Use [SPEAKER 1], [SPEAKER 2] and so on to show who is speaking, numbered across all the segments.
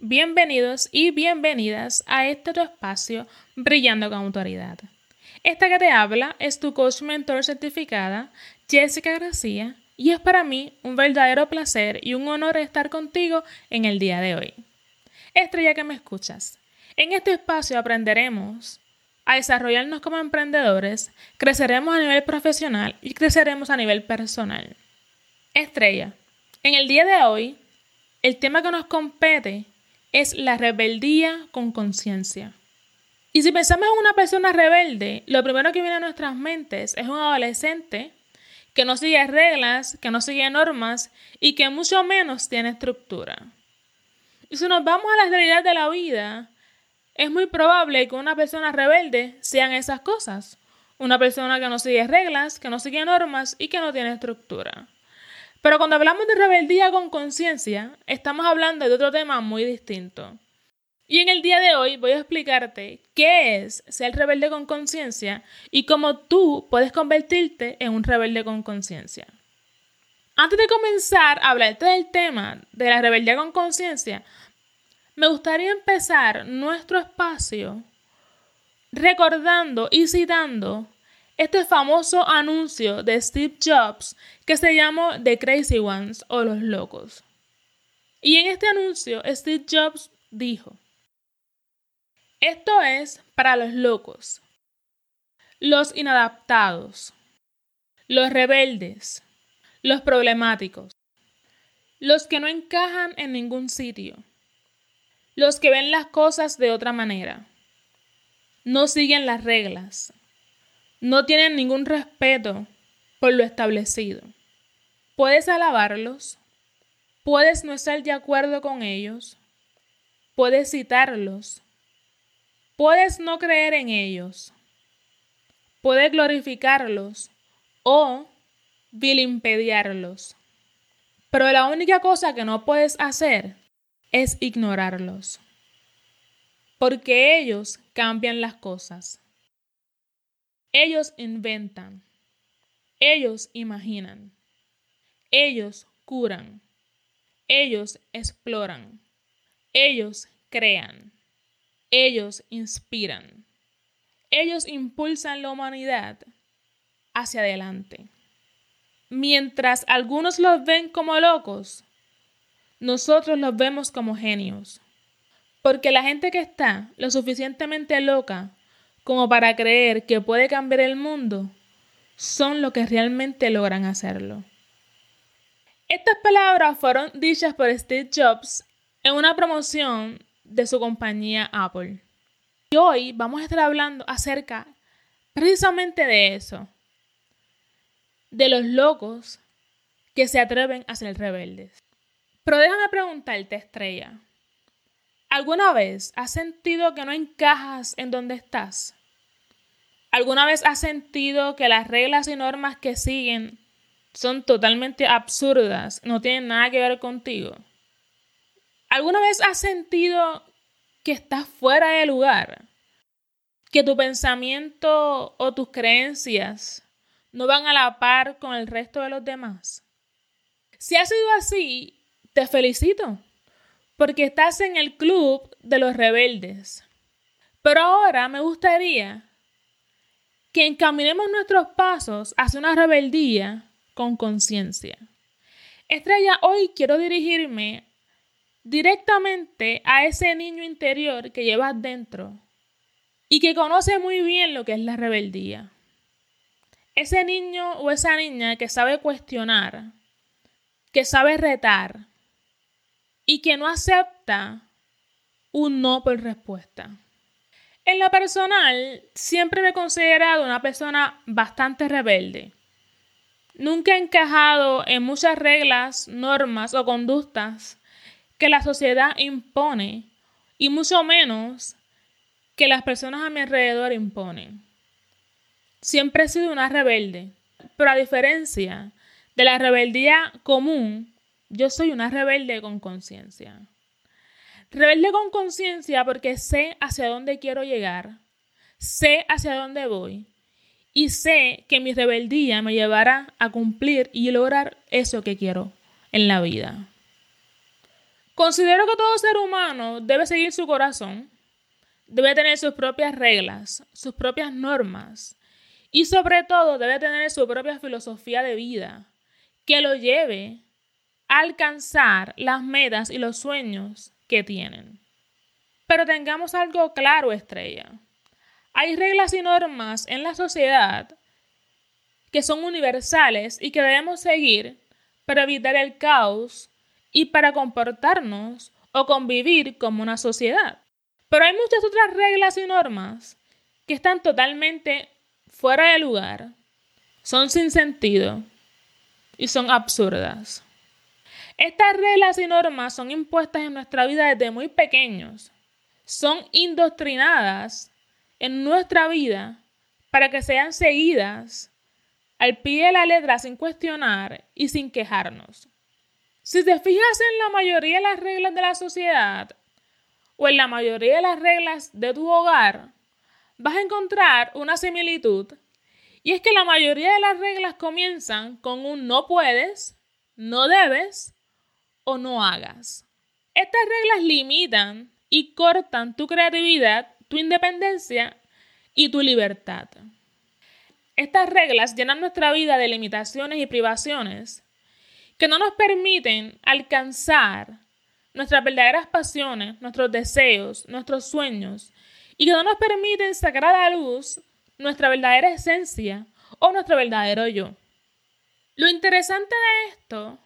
[SPEAKER 1] bienvenidos y bienvenidas a este tu espacio Brillando con Autoridad. Esta que te habla es tu coach mentor certificada, Jessica García, y es para mí un verdadero placer y un honor estar contigo en el día de hoy. Estrella que me escuchas, en este espacio aprenderemos a desarrollarnos como emprendedores, creceremos a nivel profesional y creceremos a nivel personal. Estrella, en el día de hoy el tema que nos compete es la rebeldía con conciencia. Y si pensamos en una persona rebelde, lo primero que viene a nuestras mentes es un adolescente que no sigue reglas, que no sigue normas y que mucho menos tiene estructura. Y si nos vamos a la realidad de la vida, es muy probable que una persona rebelde sean esas cosas. Una persona que no sigue reglas, que no sigue normas y que no tiene estructura. Pero cuando hablamos de rebeldía con conciencia, estamos hablando de otro tema muy distinto. Y en el día de hoy voy a explicarte qué es ser rebelde con conciencia y cómo tú puedes convertirte en un rebelde con conciencia. Antes de comenzar a hablarte del tema de la rebeldía con conciencia, me gustaría empezar nuestro espacio recordando y citando este famoso anuncio de Steve Jobs que se llamó The Crazy Ones o los locos. Y en este anuncio Steve Jobs dijo, esto es para los locos, los inadaptados, los rebeldes, los problemáticos, los que no encajan en ningún sitio, los que ven las cosas de otra manera, no siguen las reglas, no tienen ningún respeto por lo establecido. Puedes alabarlos, puedes no estar de acuerdo con ellos, puedes citarlos, puedes no creer en ellos, puedes glorificarlos o vilimpediarlos. Pero la única cosa que no puedes hacer es ignorarlos, porque ellos cambian las cosas. Ellos inventan. Ellos imaginan. Ellos curan. Ellos exploran. Ellos crean. Ellos inspiran. Ellos impulsan la humanidad hacia adelante. Mientras algunos los ven como locos, nosotros los vemos como genios. Porque la gente que está lo suficientemente loca como para creer que puede cambiar el mundo son los que realmente logran hacerlo. Estas palabras fueron dichas por Steve Jobs en una promoción de su compañía Apple. Y hoy vamos a estar hablando acerca precisamente de eso, de los locos que se atreven a ser rebeldes. Pero déjame preguntarte, estrella, ¿alguna vez has sentido que no encajas en donde estás? ¿Alguna vez has sentido que las reglas y normas que siguen son totalmente absurdas, no tienen nada que ver contigo? ¿Alguna vez has sentido que estás fuera de lugar? Que tu pensamiento o tus creencias no van a la par con el resto de los demás. Si ha sido así, te felicito, porque estás en el club de los rebeldes. Pero ahora me gustaría que encaminemos nuestros pasos hacia una rebeldía con conciencia. Estrella, hoy quiero dirigirme directamente a ese niño interior que llevas dentro y que conoce muy bien lo que es la rebeldía. Ese niño o esa niña que sabe cuestionar, que sabe retar y que no acepta un no por respuesta. En lo personal, siempre me he considerado una persona bastante rebelde. Nunca he encajado en muchas reglas, normas o conductas que la sociedad impone y mucho menos que las personas a mi alrededor imponen. Siempre he sido una rebelde, pero a diferencia de la rebeldía común, yo soy una rebelde con conciencia. Rebelde con conciencia porque sé hacia dónde quiero llegar, sé hacia dónde voy y sé que mi rebeldía me llevará a cumplir y lograr eso que quiero en la vida. Considero que todo ser humano debe seguir su corazón, debe tener sus propias reglas, sus propias normas y sobre todo debe tener su propia filosofía de vida que lo lleve a alcanzar las metas y los sueños que tienen. Pero tengamos algo claro, estrella. Hay reglas y normas en la sociedad que son universales y que debemos seguir para evitar el caos y para comportarnos o convivir como una sociedad. Pero hay muchas otras reglas y normas que están totalmente fuera de lugar, son sin sentido y son absurdas. Estas reglas y normas son impuestas en nuestra vida desde muy pequeños. Son indoctrinadas en nuestra vida para que sean seguidas al pie de la letra sin cuestionar y sin quejarnos. Si te fijas en la mayoría de las reglas de la sociedad o en la mayoría de las reglas de tu hogar, vas a encontrar una similitud y es que la mayoría de las reglas comienzan con un no puedes, no debes o no hagas. Estas reglas limitan y cortan tu creatividad, tu independencia y tu libertad. Estas reglas llenan nuestra vida de limitaciones y privaciones que no nos permiten alcanzar nuestras verdaderas pasiones, nuestros deseos, nuestros sueños, y que no nos permiten sacar a la luz nuestra verdadera esencia o nuestro verdadero yo. Lo interesante de esto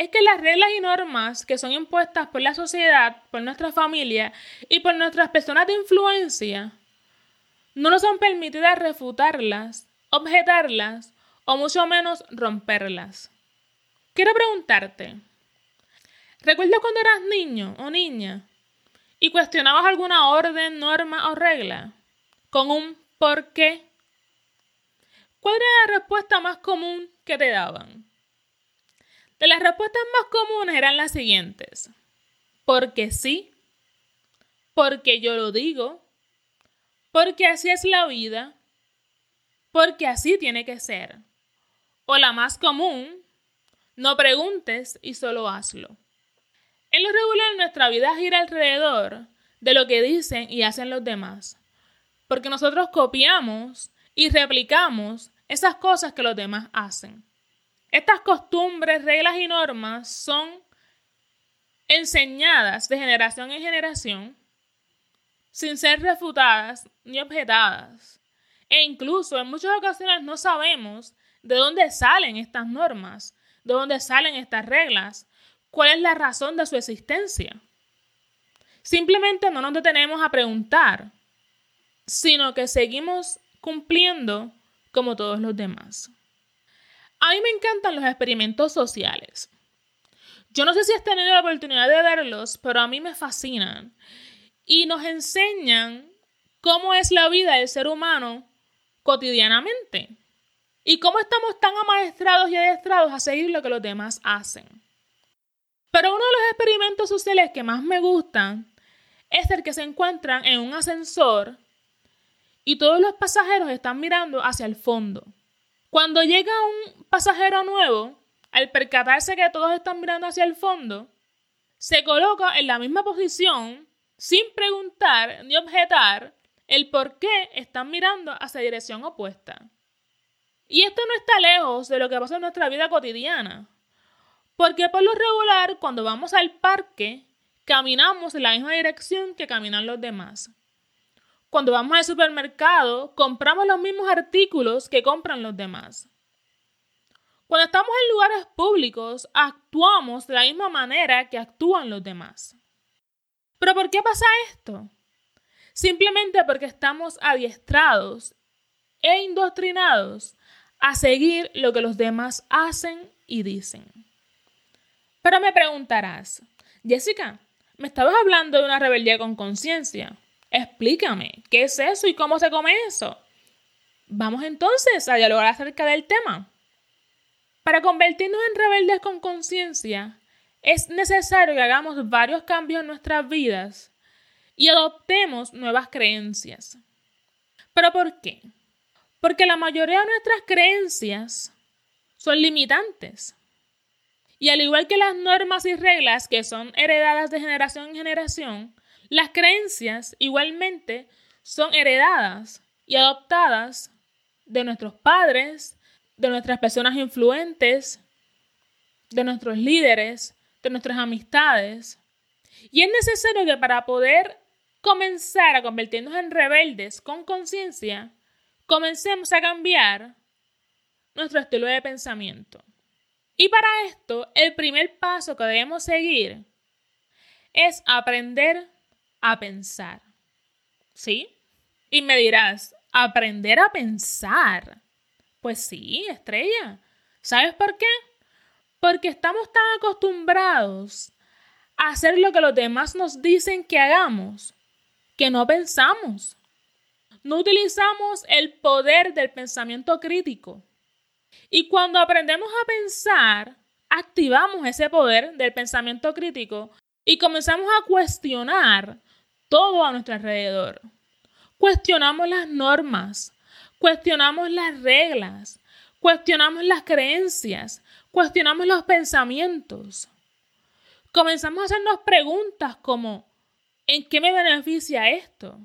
[SPEAKER 1] es que las reglas y normas que son impuestas por la sociedad, por nuestra familia y por nuestras personas de influencia no nos son permitidas refutarlas objetarlas o mucho menos romperlas. Quiero preguntarte, ¿recuerdas cuando eras niño o niña y cuestionabas alguna orden, norma o regla con un por qué? ¿Cuál era la respuesta más común que te daban? De las respuestas más comunes eran las siguientes. Porque sí, porque yo lo digo, porque así es la vida, porque así tiene que ser. O la más común, no preguntes y solo hazlo. En lo regular nuestra vida gira alrededor de lo que dicen y hacen los demás, porque nosotros copiamos y replicamos esas cosas que los demás hacen. Estas costumbres, reglas y normas son enseñadas de generación en generación sin ser refutadas ni objetadas. E incluso en muchas ocasiones no sabemos de dónde salen estas normas, de dónde salen estas reglas, cuál es la razón de su existencia. Simplemente no nos detenemos a preguntar, sino que seguimos cumpliendo como todos los demás. A mí me encantan los experimentos sociales. Yo no sé si has tenido la oportunidad de verlos, pero a mí me fascinan y nos enseñan cómo es la vida del ser humano cotidianamente. ¿Y cómo estamos tan amaestrados y adiestrados a seguir lo que los demás hacen? Pero uno de los experimentos sociales que más me gustan es el que se encuentran en un ascensor y todos los pasajeros están mirando hacia el fondo. Cuando llega un pasajero nuevo, al percatarse que todos están mirando hacia el fondo, se coloca en la misma posición sin preguntar ni objetar el por qué están mirando hacia dirección opuesta. Y esto no está lejos de lo que pasa en nuestra vida cotidiana. Porque por lo regular, cuando vamos al parque, caminamos en la misma dirección que caminan los demás. Cuando vamos al supermercado, compramos los mismos artículos que compran los demás. Cuando estamos en lugares públicos, actuamos de la misma manera que actúan los demás. ¿Pero por qué pasa esto? simplemente porque estamos adiestrados e indoctrinados a seguir lo que los demás hacen y dicen. Pero me preguntarás, Jessica, me estabas hablando de una rebeldía con conciencia. Explícame, ¿qué es eso y cómo se come eso? Vamos entonces a dialogar acerca del tema. Para convertirnos en rebeldes con conciencia, es necesario que hagamos varios cambios en nuestras vidas y adoptemos nuevas creencias. ¿Pero por qué? Porque la mayoría de nuestras creencias son limitantes. Y al igual que las normas y reglas que son heredadas de generación en generación, las creencias igualmente son heredadas y adoptadas de nuestros padres, de nuestras personas influentes, de nuestros líderes, de nuestras amistades. Y es necesario que para poder comenzar a convertirnos en rebeldes con conciencia, comencemos a cambiar nuestro estilo de pensamiento. Y para esto, el primer paso que debemos seguir es aprender a pensar. ¿Sí? Y me dirás, ¿aprender a pensar? Pues sí, estrella. ¿Sabes por qué? Porque estamos tan acostumbrados a hacer lo que los demás nos dicen que hagamos, que no pensamos. No utilizamos el poder del pensamiento crítico. Y cuando aprendemos a pensar, activamos ese poder del pensamiento crítico y comenzamos a cuestionar todo a nuestro alrededor. Cuestionamos las normas, cuestionamos las reglas, cuestionamos las creencias, cuestionamos los pensamientos. Comenzamos a hacernos preguntas como, ¿en qué me beneficia esto?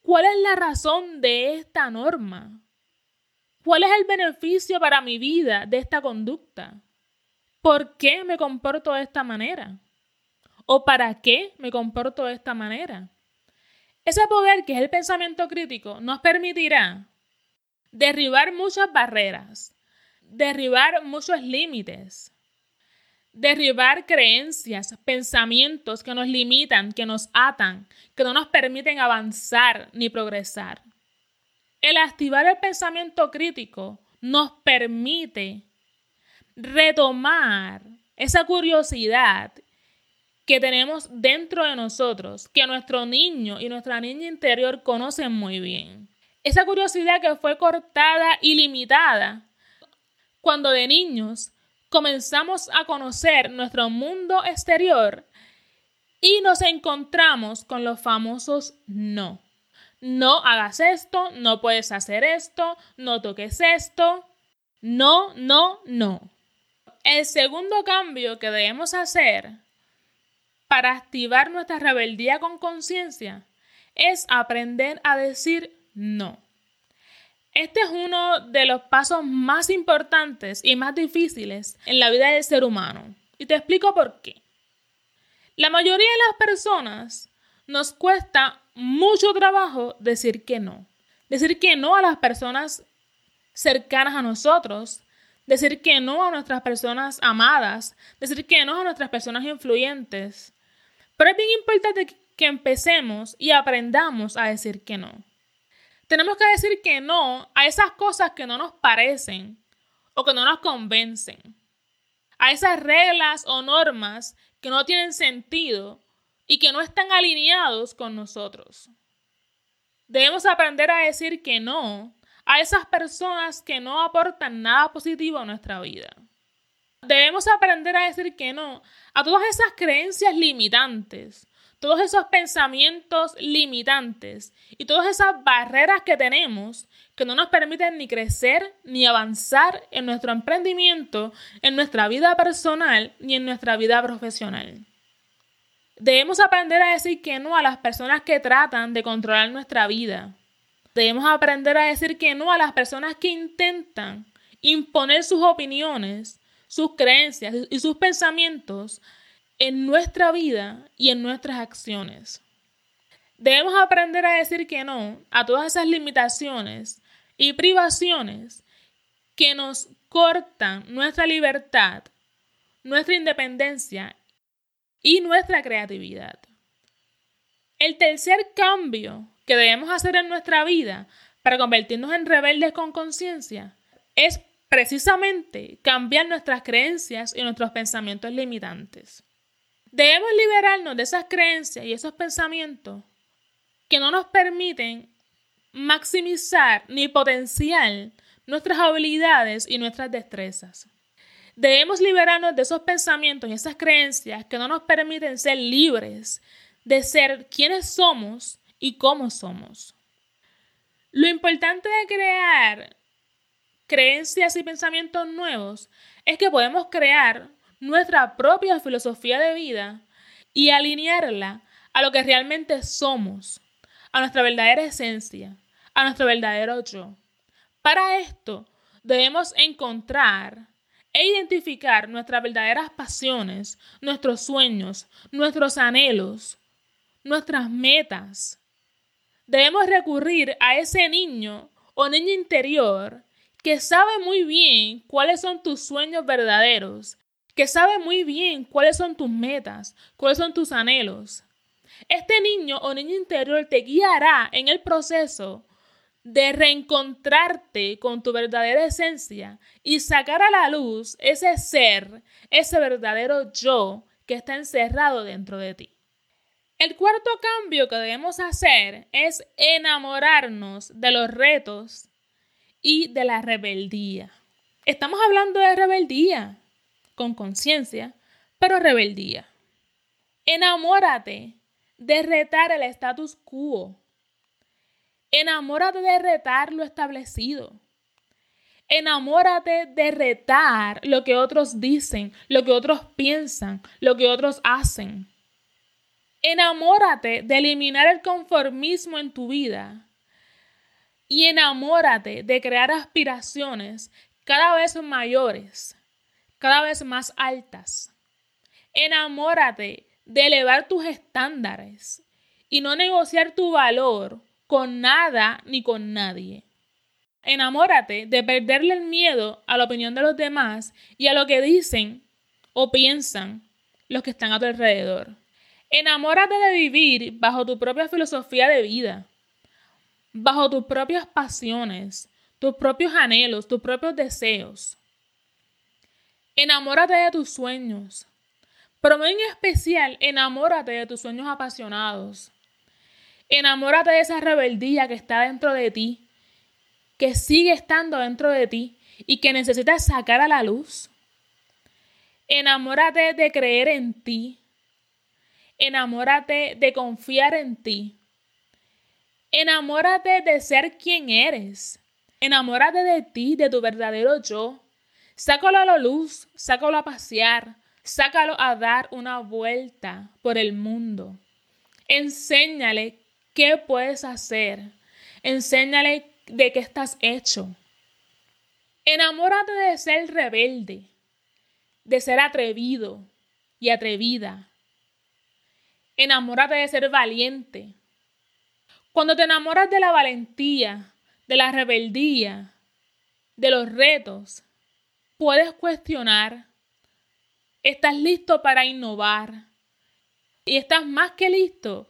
[SPEAKER 1] ¿Cuál es la razón de esta norma? ¿Cuál es el beneficio para mi vida de esta conducta? ¿Por qué me comporto de esta manera? ¿O para qué me comporto de esta manera? Ese poder que es el pensamiento crítico nos permitirá derribar muchas barreras, derribar muchos límites, derribar creencias, pensamientos que nos limitan, que nos atan, que no nos permiten avanzar ni progresar. El activar el pensamiento crítico nos permite retomar esa curiosidad que tenemos dentro de nosotros, que nuestro niño y nuestra niña interior conocen muy bien. Esa curiosidad que fue cortada y limitada cuando de niños comenzamos a conocer nuestro mundo exterior y nos encontramos con los famosos no. No hagas esto, no puedes hacer esto, no toques esto. No, no, no. El segundo cambio que debemos hacer para activar nuestra rebeldía con conciencia es aprender a decir no. Este es uno de los pasos más importantes y más difíciles en la vida del ser humano. Y te explico por qué. La mayoría de las personas nos cuesta mucho trabajo decir que no. Decir que no a las personas cercanas a nosotros, decir que no a nuestras personas amadas, decir que no a nuestras personas influyentes. Pero es bien importante que empecemos y aprendamos a decir que no. Tenemos que decir que no a esas cosas que no nos parecen o que no nos convencen. A esas reglas o normas que no tienen sentido y que no están alineados con nosotros. Debemos aprender a decir que no a esas personas que no aportan nada positivo a nuestra vida. Debemos aprender a decir que no a todas esas creencias limitantes, todos esos pensamientos limitantes y todas esas barreras que tenemos que no nos permiten ni crecer ni avanzar en nuestro emprendimiento, en nuestra vida personal ni en nuestra vida profesional. Debemos aprender a decir que no a las personas que tratan de controlar nuestra vida. Debemos aprender a decir que no a las personas que intentan imponer sus opiniones, sus creencias y sus pensamientos en nuestra vida y en nuestras acciones. Debemos aprender a decir que no a todas esas limitaciones y privaciones que nos cortan nuestra libertad, nuestra independencia y nuestra creatividad. El tercer cambio que debemos hacer en nuestra vida para convertirnos en rebeldes con conciencia es precisamente cambiar nuestras creencias y nuestros pensamientos limitantes. Debemos liberarnos de esas creencias y esos pensamientos que no nos permiten maximizar ni potenciar nuestras habilidades y nuestras destrezas. Debemos liberarnos de esos pensamientos y esas creencias que no nos permiten ser libres de ser quienes somos y cómo somos. Lo importante de crear creencias y pensamientos nuevos es que podemos crear nuestra propia filosofía de vida y alinearla a lo que realmente somos, a nuestra verdadera esencia, a nuestro verdadero yo. Para esto debemos encontrar e identificar nuestras verdaderas pasiones, nuestros sueños, nuestros anhelos, nuestras metas. Debemos recurrir a ese niño o niña interior que sabe muy bien cuáles son tus sueños verdaderos, que sabe muy bien cuáles son tus metas, cuáles son tus anhelos. Este niño o niña interior te guiará en el proceso de reencontrarte con tu verdadera esencia y sacar a la luz ese ser, ese verdadero yo que está encerrado dentro de ti. El cuarto cambio que debemos hacer es enamorarnos de los retos y de la rebeldía. Estamos hablando de rebeldía, con conciencia, pero rebeldía. Enamórate de retar el status quo. Enamórate de retar lo establecido. Enamórate de retar lo que otros dicen, lo que otros piensan, lo que otros hacen. Enamórate de eliminar el conformismo en tu vida y enamórate de crear aspiraciones cada vez mayores, cada vez más altas. Enamórate de elevar tus estándares y no negociar tu valor con nada ni con nadie. Enamórate de perderle el miedo a la opinión de los demás y a lo que dicen o piensan los que están a tu alrededor. Enamórate de vivir bajo tu propia filosofía de vida bajo tus propias pasiones, tus propios anhelos, tus propios deseos. Enamórate de tus sueños, pero en especial enamórate de tus sueños apasionados. Enamórate de esa rebeldía que está dentro de ti, que sigue estando dentro de ti y que necesitas sacar a la luz. Enamórate de creer en ti. Enamórate de confiar en ti. Enamórate de ser quien eres. Enamórate de ti, de tu verdadero yo. Sácalo a la luz, sácalo a pasear, sácalo a dar una vuelta por el mundo. Enséñale qué puedes hacer. Enséñale de qué estás hecho. Enamórate de ser rebelde, de ser atrevido y atrevida. Enamórate de ser valiente, cuando te enamoras de la valentía, de la rebeldía, de los retos, puedes cuestionar, estás listo para innovar y estás más que listo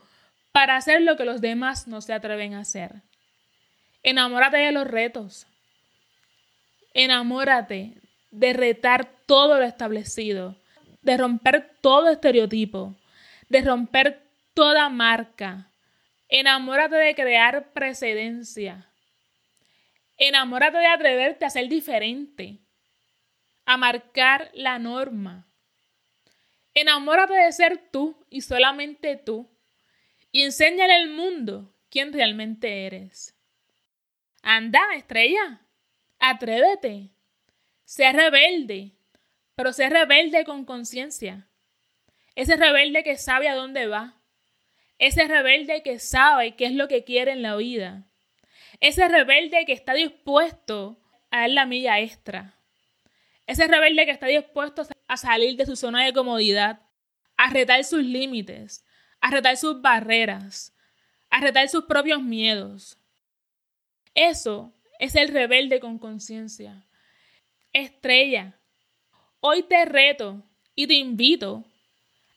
[SPEAKER 1] para hacer lo que los demás no se atreven a hacer. Enamórate de los retos. Enamórate de retar todo lo establecido, de romper todo estereotipo, de romper toda marca, Enamórate de crear precedencia. Enamórate de atreverte a ser diferente, a marcar la norma. Enamórate de ser tú y solamente tú y enséñale al mundo quién realmente eres. Anda, estrella, atrévete, sé rebelde, pero sé rebelde con conciencia. Ese rebelde que sabe a dónde va, ese rebelde que sabe qué es lo que quiere en la vida. Ese rebelde que está dispuesto a dar la milla extra. Ese rebelde que está dispuesto a salir de su zona de comodidad, a retar sus límites, a retar sus barreras, a retar sus propios miedos. Eso es el rebelde con conciencia. Estrella, hoy te reto y te invito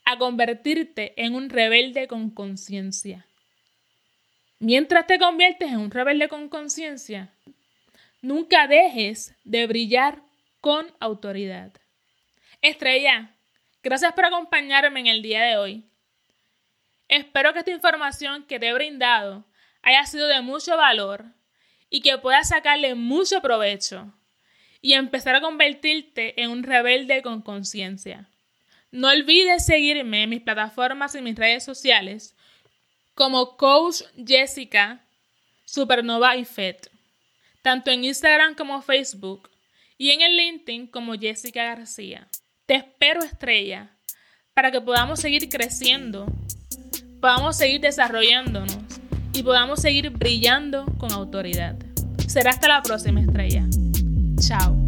[SPEAKER 1] a convertirte en un rebelde con conciencia. Mientras te conviertes en un rebelde con conciencia, nunca dejes de brillar con autoridad. Estrella, gracias por acompañarme en el día de hoy. Espero que esta información que te he brindado haya sido de mucho valor y que puedas sacarle mucho provecho y empezar a convertirte en un rebelde con conciencia. No olvides seguirme en mis plataformas y mis redes sociales como Coach Jessica, Supernova y FED, tanto en Instagram como Facebook y en el LinkedIn como Jessica García. Te espero, estrella, para que podamos seguir creciendo, podamos seguir desarrollándonos y podamos seguir brillando con autoridad. Será hasta la próxima, estrella. Chao.